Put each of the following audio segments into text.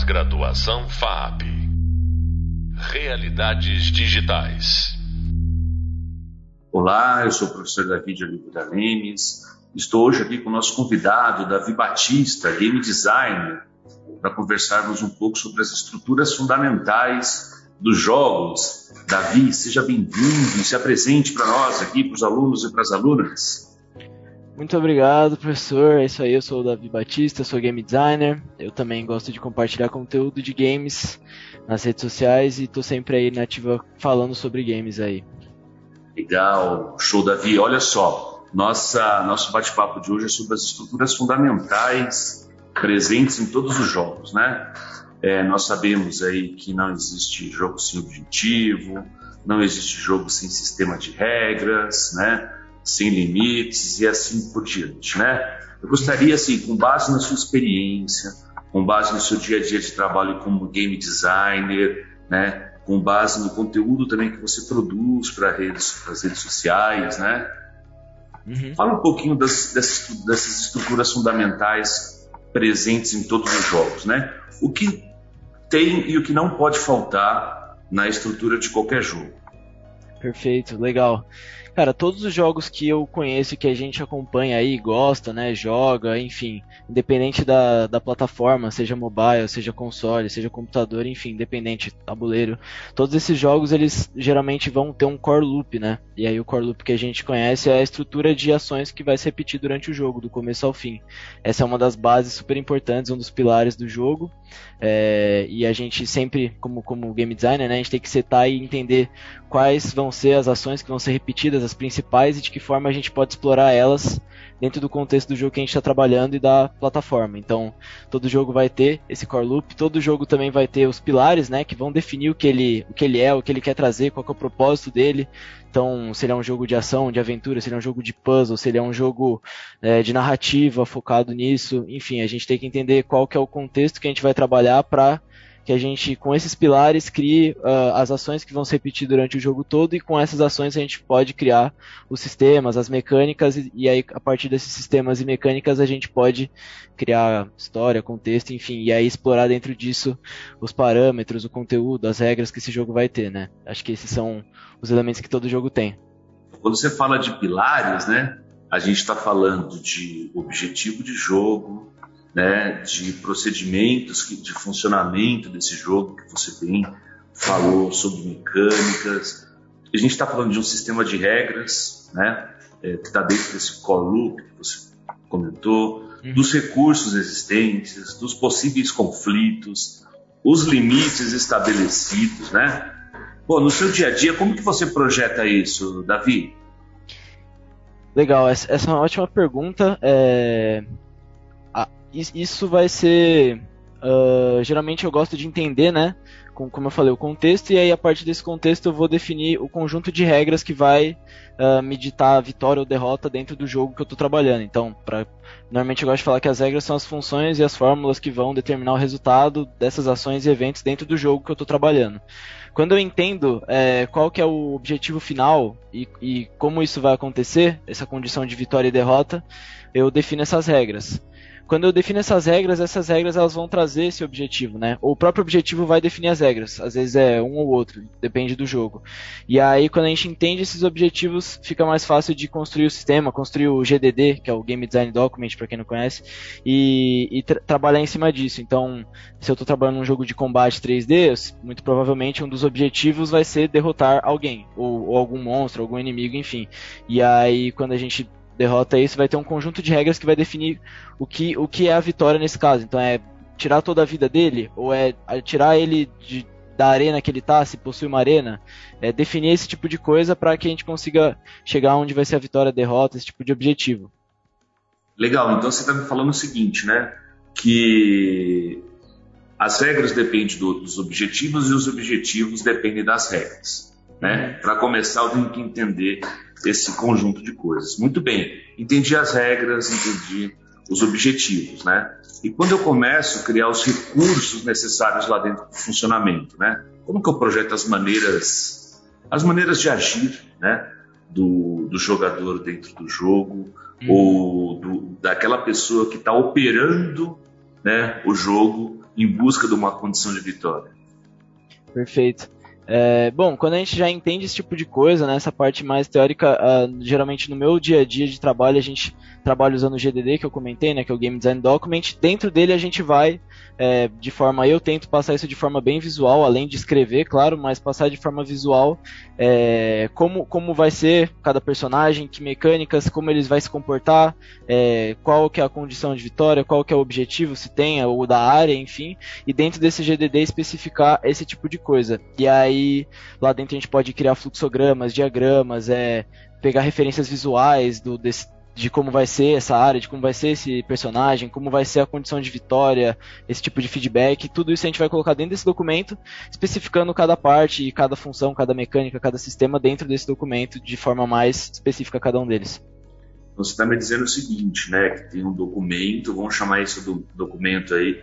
Pós-graduação FAP. Realidades digitais. Olá, eu sou o professor Davi de Oliveira Lemes. Estou hoje aqui com o nosso convidado, Davi Batista, game designer, para conversarmos um pouco sobre as estruturas fundamentais dos jogos. Davi, seja bem-vindo e se apresente para nós aqui, para os alunos e para as alunas. Muito obrigado, professor. É isso aí, eu sou o Davi Batista, sou game designer. Eu também gosto de compartilhar conteúdo de games nas redes sociais e estou sempre aí na ativa falando sobre games aí. Legal, show, Davi. Olha só, nossa, nosso bate-papo de hoje é sobre as estruturas fundamentais presentes em todos os jogos, né? É, nós sabemos aí que não existe jogo sem objetivo, não existe jogo sem sistema de regras, né? Sem limites e assim por diante, né? Eu gostaria, assim, com base na sua experiência, com base no seu dia a dia de trabalho como game designer, né? Com base no conteúdo também que você produz para redes, as redes sociais, né? Uhum. Fala um pouquinho das, dessas, dessas estruturas fundamentais presentes em todos os jogos, né? O que tem e o que não pode faltar na estrutura de qualquer jogo. Perfeito, legal. Cara, todos os jogos que eu conheço que a gente acompanha aí, gosta, né, joga, enfim, independente da, da plataforma, seja mobile, seja console, seja computador, enfim, independente, tabuleiro, todos esses jogos eles geralmente vão ter um core loop, né? E aí o core loop que a gente conhece é a estrutura de ações que vai se repetir durante o jogo, do começo ao fim. Essa é uma das bases super importantes, um dos pilares do jogo. É, e a gente sempre, como, como game designer, né, a gente tem que setar e entender quais vão ser as ações que vão ser repetidas, as principais, e de que forma a gente pode explorar elas dentro do contexto do jogo que a gente está trabalhando e da plataforma. Então, todo jogo vai ter esse core loop, todo jogo também vai ter os pilares, né, que vão definir o que ele, o que ele é, o que ele quer trazer, qual é o propósito dele. Então, se ele é um jogo de ação, de aventura, se ele é um jogo de puzzle, se ele é um jogo é, de narrativa focado nisso, enfim, a gente tem que entender qual que é o contexto que a gente vai trabalhar para que a gente, com esses pilares, crie uh, as ações que vão se repetir durante o jogo todo e com essas ações a gente pode criar os sistemas, as mecânicas e, e aí a partir desses sistemas e mecânicas a gente pode criar história, contexto, enfim, e aí explorar dentro disso os parâmetros, o conteúdo, as regras que esse jogo vai ter, né? Acho que esses são os elementos que todo jogo tem. Quando você fala de pilares, né? A gente está falando de objetivo de jogo, né, de procedimentos de funcionamento desse jogo que você bem falou sobre mecânicas. A gente está falando de um sistema de regras, né, é, que está dentro desse core loop que você comentou, uhum. dos recursos existentes, dos possíveis conflitos, os limites estabelecidos, né? Pô, no seu dia a dia, como que você projeta isso, Davi? Legal, essa é uma ótima pergunta. É isso vai ser. Uh, geralmente eu gosto de entender, né? Com, como eu falei, o contexto, e aí a partir desse contexto eu vou definir o conjunto de regras que vai uh, me ditar a vitória ou derrota dentro do jogo que eu estou trabalhando. Então, pra, normalmente eu gosto de falar que as regras são as funções e as fórmulas que vão determinar o resultado dessas ações e eventos dentro do jogo que eu estou trabalhando. Quando eu entendo é, qual que é o objetivo final e, e como isso vai acontecer, essa condição de vitória e derrota, eu defino essas regras quando eu defino essas regras, essas regras elas vão trazer esse objetivo, né? O próprio objetivo vai definir as regras. Às vezes é um ou outro, depende do jogo. E aí, quando a gente entende esses objetivos, fica mais fácil de construir o sistema, construir o GDD, que é o Game Design Document, para quem não conhece, e, e tra trabalhar em cima disso. Então, se eu estou trabalhando num jogo de combate 3D, muito provavelmente um dos objetivos vai ser derrotar alguém, ou, ou algum monstro, algum inimigo, enfim. E aí, quando a gente derrota isso, vai ter um conjunto de regras que vai definir o que, o que é a vitória nesse caso. Então é tirar toda a vida dele, ou é tirar ele de, da arena que ele tá, se possui uma arena, é definir esse tipo de coisa para que a gente consiga chegar onde vai ser a vitória, a derrota, esse tipo de objetivo. Legal, então você está me falando o seguinte, né? Que as regras dependem do, dos objetivos e os objetivos dependem das regras. Né? Para começar, eu tenho que entender esse conjunto de coisas. Muito bem, entendi as regras, entendi os objetivos, né? E quando eu começo a criar os recursos necessários lá dentro do funcionamento, né? Como que eu projeto as maneiras, as maneiras de agir, né? Do, do jogador dentro do jogo hum. ou do, daquela pessoa que está operando, né? O jogo em busca de uma condição de vitória. Perfeito. É, bom, quando a gente já entende esse tipo de coisa, né, essa parte mais teórica, uh, geralmente no meu dia a dia de trabalho a gente trabalha usando o GDD que eu comentei, né, que é o Game Design Document. Dentro dele a gente vai é, de forma, eu tento passar isso de forma bem visual, além de escrever, claro, mas passar de forma visual é, como, como vai ser cada personagem, que mecânicas, como eles vai se comportar, é, qual que é a condição de vitória, qual que é o objetivo, se tem, ou da área, enfim, e dentro desse GDD especificar esse tipo de coisa. E aí, lá dentro a gente pode criar fluxogramas, diagramas, é, pegar referências visuais do, desse, de como vai ser essa área, de como vai ser esse personagem, como vai ser a condição de vitória, esse tipo de feedback, tudo isso a gente vai colocar dentro desse documento, especificando cada parte cada função, cada mecânica, cada sistema dentro desse documento de forma mais específica cada um deles. Você está me dizendo o seguinte, né, que tem um documento, vamos chamar isso do documento aí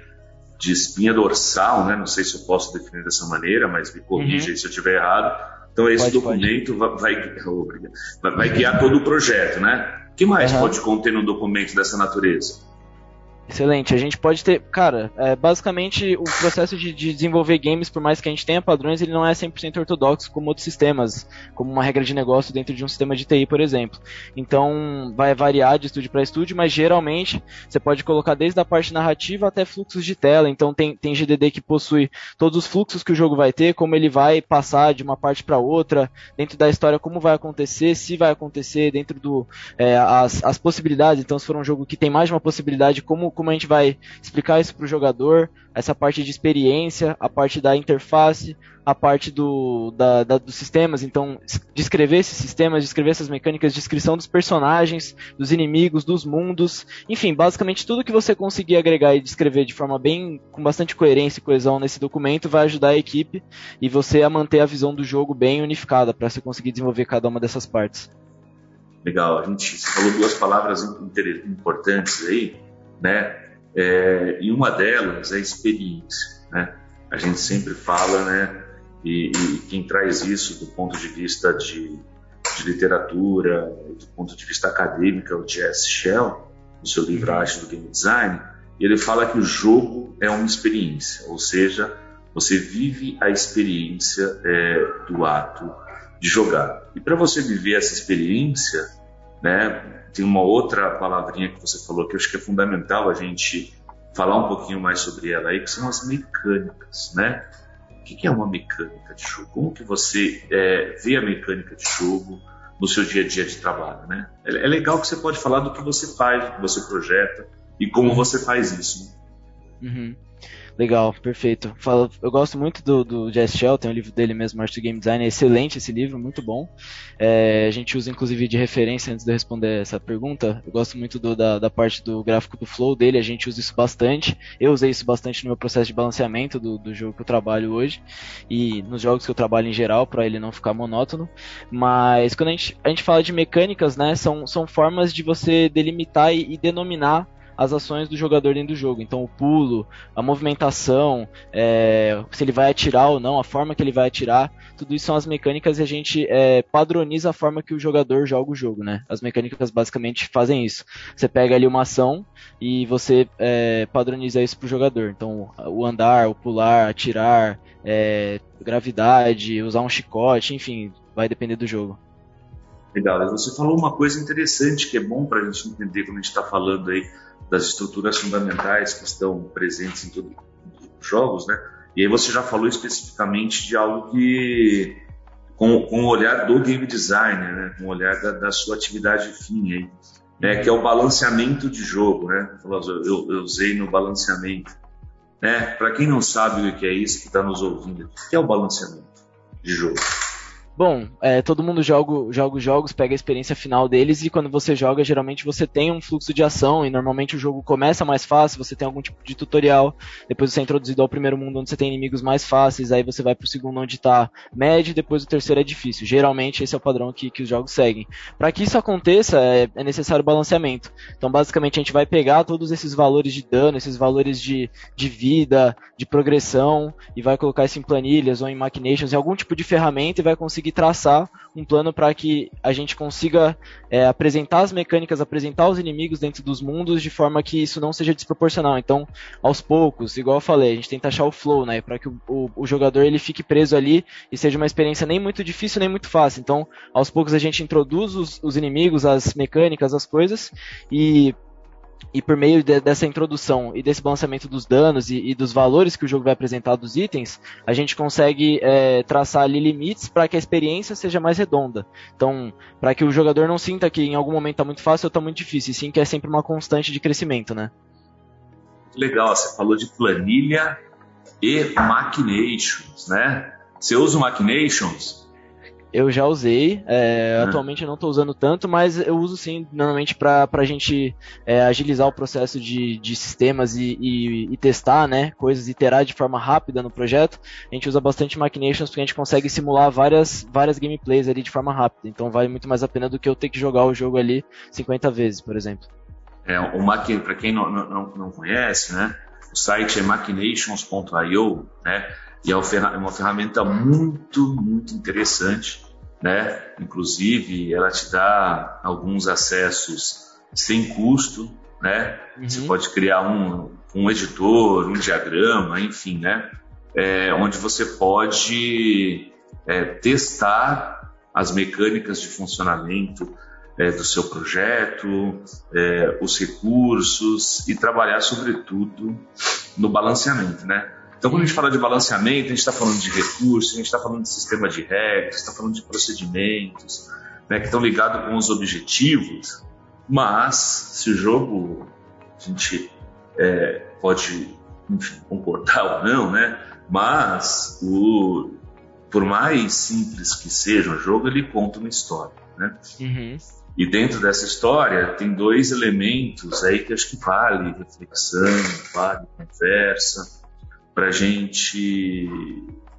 de espinha dorsal, né, não sei se eu posso definir dessa maneira, mas me corrija uhum. se eu estiver errado. Então esse pode, documento pode. Vai, vai, vai guiar todo o projeto, né? que mais uhum. pode conter um documento dessa natureza? Excelente. A gente pode ter. Cara, é, basicamente o processo de, de, desenvolver games, por mais que a gente tenha padrões, ele não é 100% ortodoxo como outros sistemas, como uma regra de negócio dentro de um sistema de TI, por exemplo. Então, vai variar de estúdio para estúdio, mas geralmente você pode colocar desde a parte narrativa até fluxos de tela. Então, tem, tem GDD que possui todos os fluxos que o jogo vai ter, como ele vai passar de uma parte para outra, dentro da história, como vai acontecer, se vai acontecer, dentro do. É, as, as possibilidades. Então, se for um jogo que tem mais de uma possibilidade, como como a gente vai explicar isso para o jogador, essa parte de experiência, a parte da interface, a parte do, da, da, dos sistemas, então descrever esses sistemas, descrever essas mecânicas, descrição dos personagens, dos inimigos, dos mundos, enfim, basicamente tudo que você conseguir agregar e descrever de forma bem, com bastante coerência e coesão nesse documento vai ajudar a equipe e você a manter a visão do jogo bem unificada para você conseguir desenvolver cada uma dessas partes. Legal, a gente falou duas palavras importantes aí, né? É, e uma delas é a experiência, né? A gente sempre fala, né? E, e quem traz isso do ponto de vista de, de, literatura, do ponto de vista acadêmico, é o Jess Shell, no seu livro uhum. Arte do Game Design, ele fala que o jogo é uma experiência, ou seja, você vive a experiência é, do ato de jogar. E para você viver essa experiência, né, tem uma outra palavrinha que você falou que eu acho que é fundamental a gente falar um pouquinho mais sobre ela aí, que são as mecânicas, né? O que é uma mecânica de jogo? Como que você é, vê a mecânica de jogo no seu dia a dia de trabalho, né? É, é legal que você pode falar do que você faz, do que você projeta e como você faz isso. Né? Uhum. Legal, perfeito. Fala, eu gosto muito do, do Jess Shell, tem o livro dele mesmo, Art to Game Design, é excelente esse livro, muito bom. É, a gente usa inclusive de referência antes de eu responder essa pergunta. Eu gosto muito do, da, da parte do gráfico do flow dele, a gente usa isso bastante. Eu usei isso bastante no meu processo de balanceamento do, do jogo que eu trabalho hoje e nos jogos que eu trabalho em geral, para ele não ficar monótono. Mas quando a gente, a gente fala de mecânicas, né, são, são formas de você delimitar e, e denominar as ações do jogador dentro do jogo. Então, o pulo, a movimentação, é, se ele vai atirar ou não, a forma que ele vai atirar, tudo isso são as mecânicas e a gente é, padroniza a forma que o jogador joga o jogo, né? As mecânicas basicamente fazem isso. Você pega ali uma ação e você é, padroniza isso para o jogador. Então, o andar, o pular, atirar, é, gravidade, usar um chicote, enfim, vai depender do jogo. Legal. Você falou uma coisa interessante que é bom para a gente entender quando a gente está falando aí das estruturas fundamentais que estão presentes em todos os jogos, né? E aí você já falou especificamente de algo que com, com o olhar do game designer, né? Com o olhar da, da sua atividade fim aí, né? Que é o balanceamento de jogo, né? Eu, eu usei no balanceamento, né? Para quem não sabe o que é isso, que está nos ouvindo, o que é o balanceamento de jogo? Bom, é, todo mundo joga, joga os jogos, pega a experiência final deles e quando você joga, geralmente você tem um fluxo de ação e normalmente o jogo começa mais fácil, você tem algum tipo de tutorial, depois você é introduzido ao primeiro mundo onde você tem inimigos mais fáceis, aí você vai pro segundo onde tá médio, depois o terceiro é difícil. Geralmente esse é o padrão que, que os jogos seguem. Para que isso aconteça, é, é necessário balanceamento. Então basicamente a gente vai pegar todos esses valores de dano, esses valores de, de vida, de progressão e vai colocar isso em planilhas ou em machinations, em algum tipo de ferramenta e vai conseguir conseguir traçar um plano para que a gente consiga é, apresentar as mecânicas, apresentar os inimigos dentro dos mundos de forma que isso não seja desproporcional. Então, aos poucos, igual eu falei, a gente tenta achar o flow, né, para que o, o, o, jogador ele fique preso ali e seja uma experiência nem muito difícil nem muito fácil. Então, aos poucos a gente introduz os, os inimigos, as mecânicas, as coisas e e por meio de, dessa introdução e desse balanceamento dos danos e, e, dos valores que o jogo vai apresentar dos itens, a gente consegue é, traçar ali limites para que a experiência seja mais redonda. Então, para que o jogador não sinta que em algum momento está muito fácil ou está muito difícil, e sim que é sempre uma constante de crescimento, né? Legal, você falou de planilha e machinations, né? Você usa o machinations eu já usei, é, uhum. atualmente eu não estou usando tanto, mas eu uso sim, normalmente para a gente é, agilizar o processo de, de sistemas e, e, e, testar né, coisas, iterar de forma rápida no projeto. A gente usa bastante Machinations porque a gente consegue simular várias, várias gameplays ali de forma rápida, então vale muito mais a pena do que eu ter que jogar o jogo ali 50 vezes, por exemplo. É, o Mach, para quem não, não, não conhece, né, o site é machinations.io, né, e é uma ferramenta muito, muito interessante, né? Inclusive, ela te dá alguns acessos sem custo, né? Uhum. Você pode criar um, um editor, um diagrama, enfim, né? É, onde você pode é, testar as mecânicas de funcionamento é, do seu projeto, é, os recursos e trabalhar, sobretudo, no balanceamento, né? Então, quando a gente fala de balanceamento, a gente está falando de recursos, a gente está falando de sistema de regras, está falando de procedimentos, né, que estão ligados com os objetivos. Mas, se o jogo, a gente é, pode enfim, concordar ou não, né? Mas, o, por mais simples que seja o jogo, ele conta uma história, né? Uhum. E dentro dessa história tem dois elementos aí que acho que vale reflexão, vale conversa, para a gente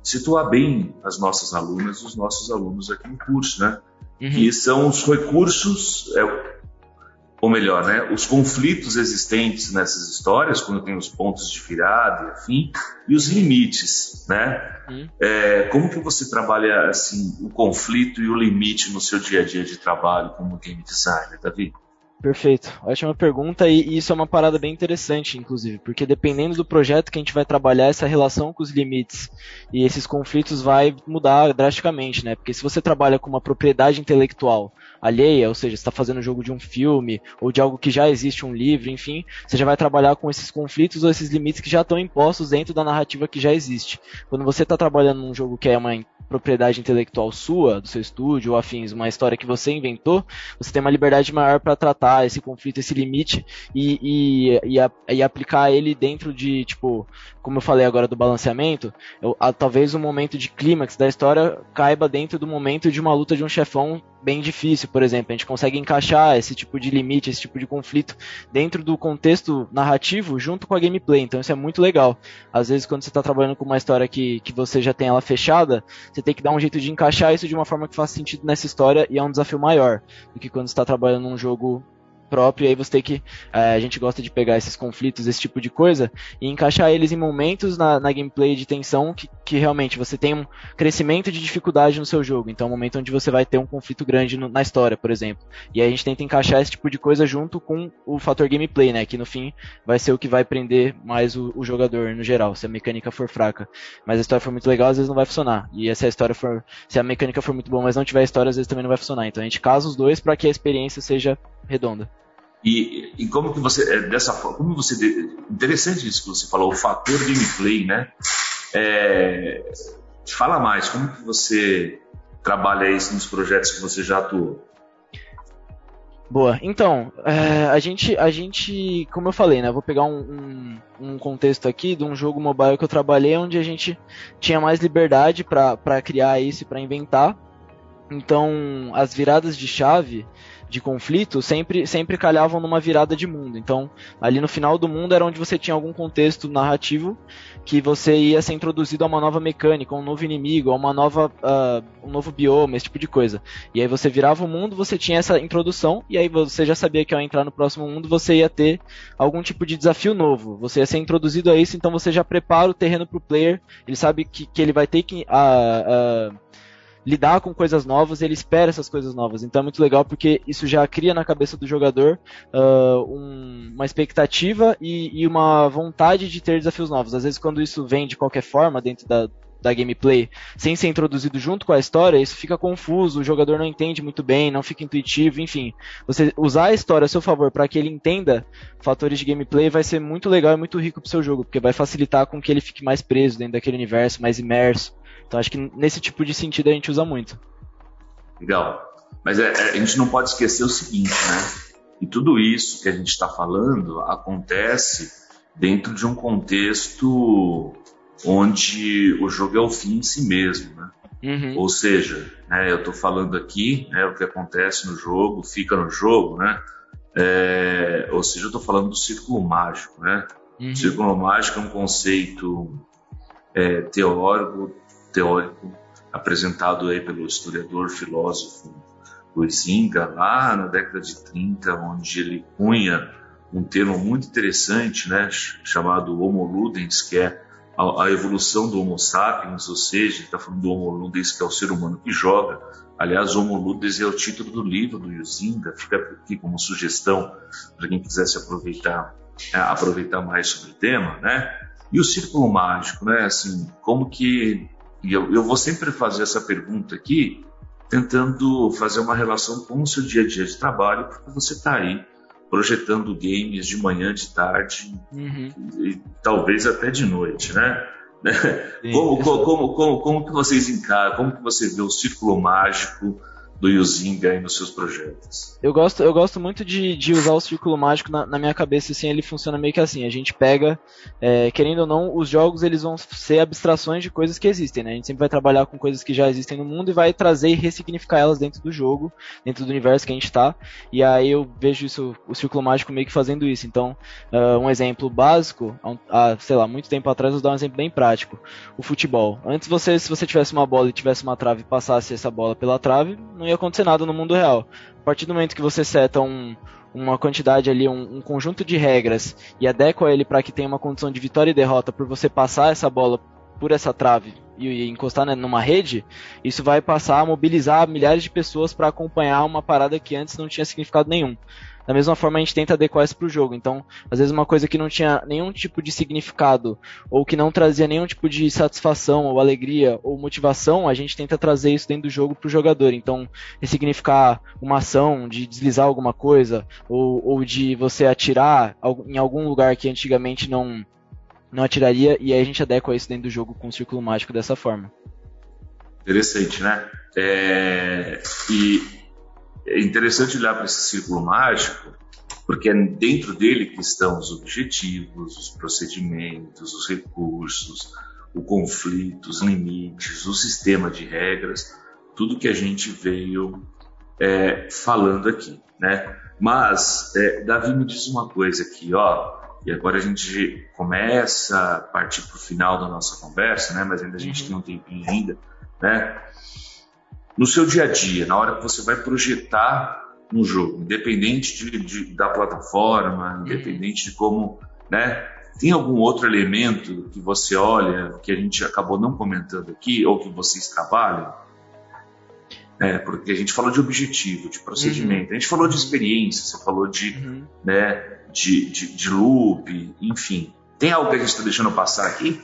situar bem as nossas alunas, os nossos alunos aqui no curso, né? Uhum. Que são os recursos, é, ou melhor, né, os conflitos existentes nessas histórias, quando tem os pontos de virada e afim, e os limites, né? Uhum. É, como que você trabalha assim o conflito e o limite no seu dia a dia de trabalho como game designer, Davi? Perfeito, ótima pergunta e isso é uma parada bem interessante, inclusive, porque dependendo do projeto que a gente vai trabalhar, essa relação com os limites e esses conflitos vai mudar drasticamente, né? Porque se você trabalha com uma propriedade intelectual alheia, ou seja, está fazendo um jogo de um filme ou de algo que já existe um livro, enfim, você já vai trabalhar com esses conflitos ou esses limites que já estão impostos dentro da narrativa que já existe. Quando você está trabalhando num jogo que é uma propriedade intelectual sua, do seu estúdio ou afins, uma história que você inventou, você tem uma liberdade maior para tratar esse conflito, esse limite e, e, e, a, e, aplicar ele dentro de, tipo, como eu falei agora do balanceamento, eu, a, talvez o momento de clímax da história caiba dentro do momento de uma luta de um chefão bem difícil, por exemplo. A gente consegue encaixar esse tipo de limite, esse tipo de conflito dentro do contexto narrativo junto com a gameplay. Então isso é muito legal. Às vezes, quando você está trabalhando com uma história que, que você já tem ela fechada, você tem que dar um jeito de encaixar isso de uma forma que faça sentido nessa história e é um desafio maior do que quando está trabalhando num jogo próprio, e aí você tem que. É, a gente gosta de pegar esses conflitos, esse tipo de coisa, e encaixar eles em momentos na, na gameplay de tensão que, que realmente você tem um crescimento de dificuldade no seu jogo. Então, é um momento onde você vai ter um conflito grande no, na história, por exemplo. E aí a gente tenta encaixar esse tipo de coisa junto com o fator gameplay, né? Que no fim vai ser o que vai prender mais o, o jogador no geral, se a mecânica for fraca. Mas a história for muito legal, às vezes não vai funcionar. E se a história for. Se a mecânica for muito boa, mas não tiver história, às vezes também não vai funcionar. Então a gente casa os dois para que a experiência seja redonda. E, e como que você, é, dessa como você, interessante isso que você falou, o fator gameplay, né? É, fala mais, como que você trabalha isso nos projetos que você já atuou? Boa. Então, é, a gente, a gente, como eu falei, né? Vou pegar um, um, um, contexto aqui de um jogo mobile que eu trabalhei, onde a gente tinha mais liberdade para criar isso e para inventar. Então, as viradas de chave de conflito sempre, sempre calhavam numa virada de mundo. Então, ali no final do mundo era onde você tinha algum contexto narrativo que você ia ser introduzido a uma nova mecânica, a um novo inimigo, a uma nova, uh, um novo bioma, esse tipo de coisa. E aí você virava o mundo, você tinha essa introdução, e aí você já sabia que ao entrar no próximo mundo você ia ter algum tipo de desafio novo. Você ia ser introduzido a isso, então você já prepara o terreno para o player, ele sabe que, que ele vai ter que. Uh, uh, lidar com coisas novas, ele espera essas coisas novas. Então é muito legal porque isso já cria na cabeça do jogador uh, um, uma expectativa e, e, uma vontade de ter desafios novos. Às vezes, quando isso vem de qualquer forma dentro da, da gameplay sem ser introduzido junto com a história, isso fica confuso, o jogador não entende muito bem, não fica intuitivo, enfim. Você usar a história a seu favor para que ele entenda fatores de gameplay vai ser muito legal e muito rico pro seu jogo, porque vai facilitar com que ele fique mais preso dentro daquele universo, mais imerso. Então acho que nesse tipo de sentido a gente usa muito. Legal. Mas é, é, a gente não pode esquecer o seguinte, né? E tudo isso que a gente está falando acontece dentro de um contexto onde o jogo é o fim em si mesmo, né? Uhum. Ou seja, né, eu estou falando aqui, né, o que acontece no jogo fica no jogo, né? É, ou seja, eu estou falando do círculo mágico, né? Uhum. O círculo mágico é um conceito é, teórico, teórico apresentado aí pelo historiador filósofo Luiz Inga lá na década de 30, onde ele cunha um termo muito interessante, né, chamado Homo Ludens, que é a, a evolução do Homo sapiens, ou seja, está falando do Homo ludens, que é o ser humano que joga. Aliás, Homo ludens é o título do livro do Yuzinga, fica aqui como sugestão para quem quisesse aproveitar, é, aproveitar mais sobre o tema, né? E o círculo mágico, né? Assim, como que e eu, eu vou sempre fazer essa pergunta aqui, tentando fazer uma relação com o seu dia a dia de trabalho, porque você está aí projetando games de manhã, de tarde uhum. e, talvez até de noite, né? como, como, como, como, como que vocês encaram, como que você vê o círculo mágico do Yuzinga aí nos seus projetos? Eu gosto, eu gosto muito de, de usar o círculo mágico na, na, minha cabeça, assim, ele funciona meio que assim, a gente pega, é, querendo ou não, os jogos eles vão ser abstrações de coisas que existem, né? A gente sempre vai trabalhar com coisas que já existem no mundo e vai trazer e ressignificar elas dentro do jogo, dentro do universo que a gente tá, e aí eu vejo isso, o círculo mágico meio que fazendo isso. Então, uh, um exemplo básico, há, sei lá, muito tempo atrás, eu vou dar um exemplo bem prático. O futebol. Antes você, se você tivesse uma bola e tivesse uma trave e passasse essa bola pela trave, não ia acontecer nada no mundo real. A partir do momento que você seta um, uma quantidade ali, um, um, conjunto de regras e adequa ele para que tenha uma condição de vitória e derrota por você passar essa bola por essa trave e, e encostar né, numa rede, isso vai passar a mobilizar milhares de pessoas para acompanhar uma parada que antes não tinha significado nenhum. Da mesma forma, a gente tenta adequar isso pro jogo. Então, às vezes, uma coisa que não tinha nenhum tipo de significado, ou que não trazia nenhum tipo de satisfação, ou alegria, ou motivação, a gente tenta trazer isso dentro do jogo pro jogador. Então, significar uma ação de deslizar alguma coisa, ou, ou de você atirar em algum lugar que antigamente não, não atiraria, e aí a gente adequa isso dentro do jogo com o círculo mágico dessa forma. Interessante, né? É... E é interessante olhar para esse círculo mágico, porque é dentro dele que estão os objetivos, os procedimentos, os recursos, o conflito, os limites, o sistema de regras, tudo que a gente veio é, falando aqui, né? Mas é, Davi me diz uma coisa aqui, ó, e agora a gente começa a partir para o final da nossa conversa, né? Mas ainda a gente uhum. tem um tempinho ainda, né? No seu dia a dia, na hora que você vai projetar um jogo, independente de, de, da plataforma, uhum. independente de como, né? Tem algum outro elemento que você olha que a gente acabou não comentando aqui ou que vocês trabalham? É, porque a gente falou de objetivo, de procedimento, uhum. a gente falou de experiência, você falou de, uhum. né, de, de, de loop, enfim. Tem algo que a gente está deixando passar aqui?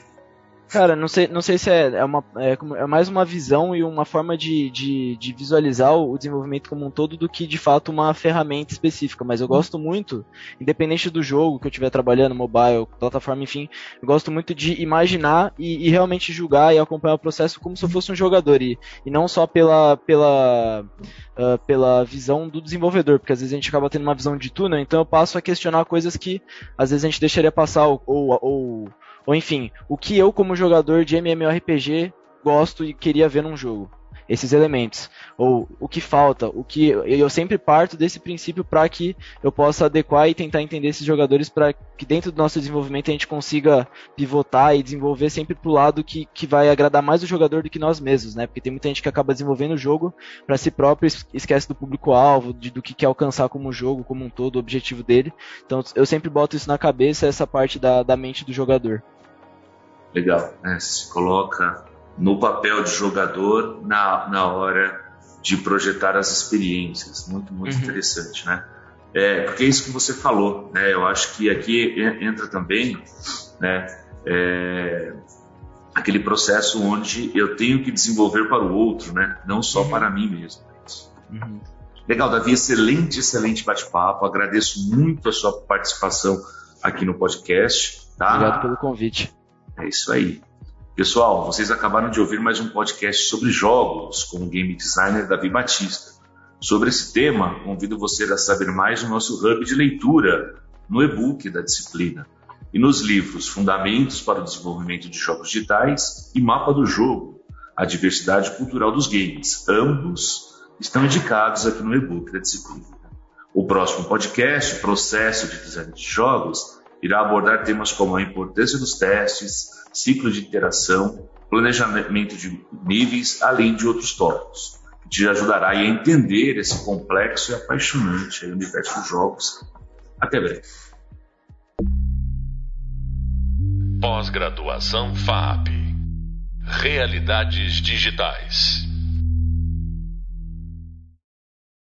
Cara, não sei, não sei se é, é, uma, é, é, mais uma visão e uma forma de, de, de, visualizar o desenvolvimento como um todo do que de fato uma ferramenta específica. Mas eu gosto muito, independente do jogo que eu estiver trabalhando, mobile, plataforma, enfim, eu gosto muito de imaginar e, e, realmente julgar e acompanhar o processo como se eu fosse um jogador. E, e não só pela, pela, uh, pela visão do desenvolvedor, porque às vezes a gente acaba tendo uma visão de túnel, então eu passo a questionar coisas que às vezes a gente deixaria passar ou, ou, ou ou enfim, o que eu como jogador de MMORPG gosto e queria ver num jogo. Esses elementos. Ou o que falta, o que eu sempre parto desse princípio para que eu possa adequar e tentar entender esses jogadores para que dentro do nosso desenvolvimento a gente consiga pivotar e desenvolver sempre pro lado que, que vai agradar mais o jogador do que nós mesmos, né? Porque tem muita gente que acaba desenvolvendo o jogo para si próprio, esquece do público-alvo, do que quer alcançar como jogo, como um todo, o objetivo dele. Então eu sempre boto isso na cabeça, essa parte da, da mente do jogador legal, né? Se coloca no papel de jogador na, na hora de projetar as experiências. Muito, muito uhum. interessante, né? É, porque é isso que você falou, né? Eu acho que aqui entra também, né? É, aquele processo onde eu tenho que desenvolver para o outro, né? Não só uhum. para mim mesmo. Uhum. Legal, Davi, excelente, excelente bate-papo. Agradeço muito a sua participação aqui no podcast. Tá? Obrigado pelo convite. É isso aí. Pessoal, vocês acabaram de ouvir mais um podcast sobre jogos com o game designer Davi Batista. Sobre esse tema, convido você a saber mais no nosso hub de leitura, no e-book da disciplina, e nos livros Fundamentos para o Desenvolvimento de Jogos Digitais e Mapa do Jogo, a diversidade cultural dos games. Ambos estão indicados aqui no e-book da disciplina. O próximo podcast, Processo de Design de Jogos, irá abordar temas como a importância dos testes, ciclo de interação, planejamento de níveis, além de outros tópicos, te ajudará a entender esse complexo e apaixonante universo dos jogos. Até breve. Pós-graduação FAP Realidades Digitais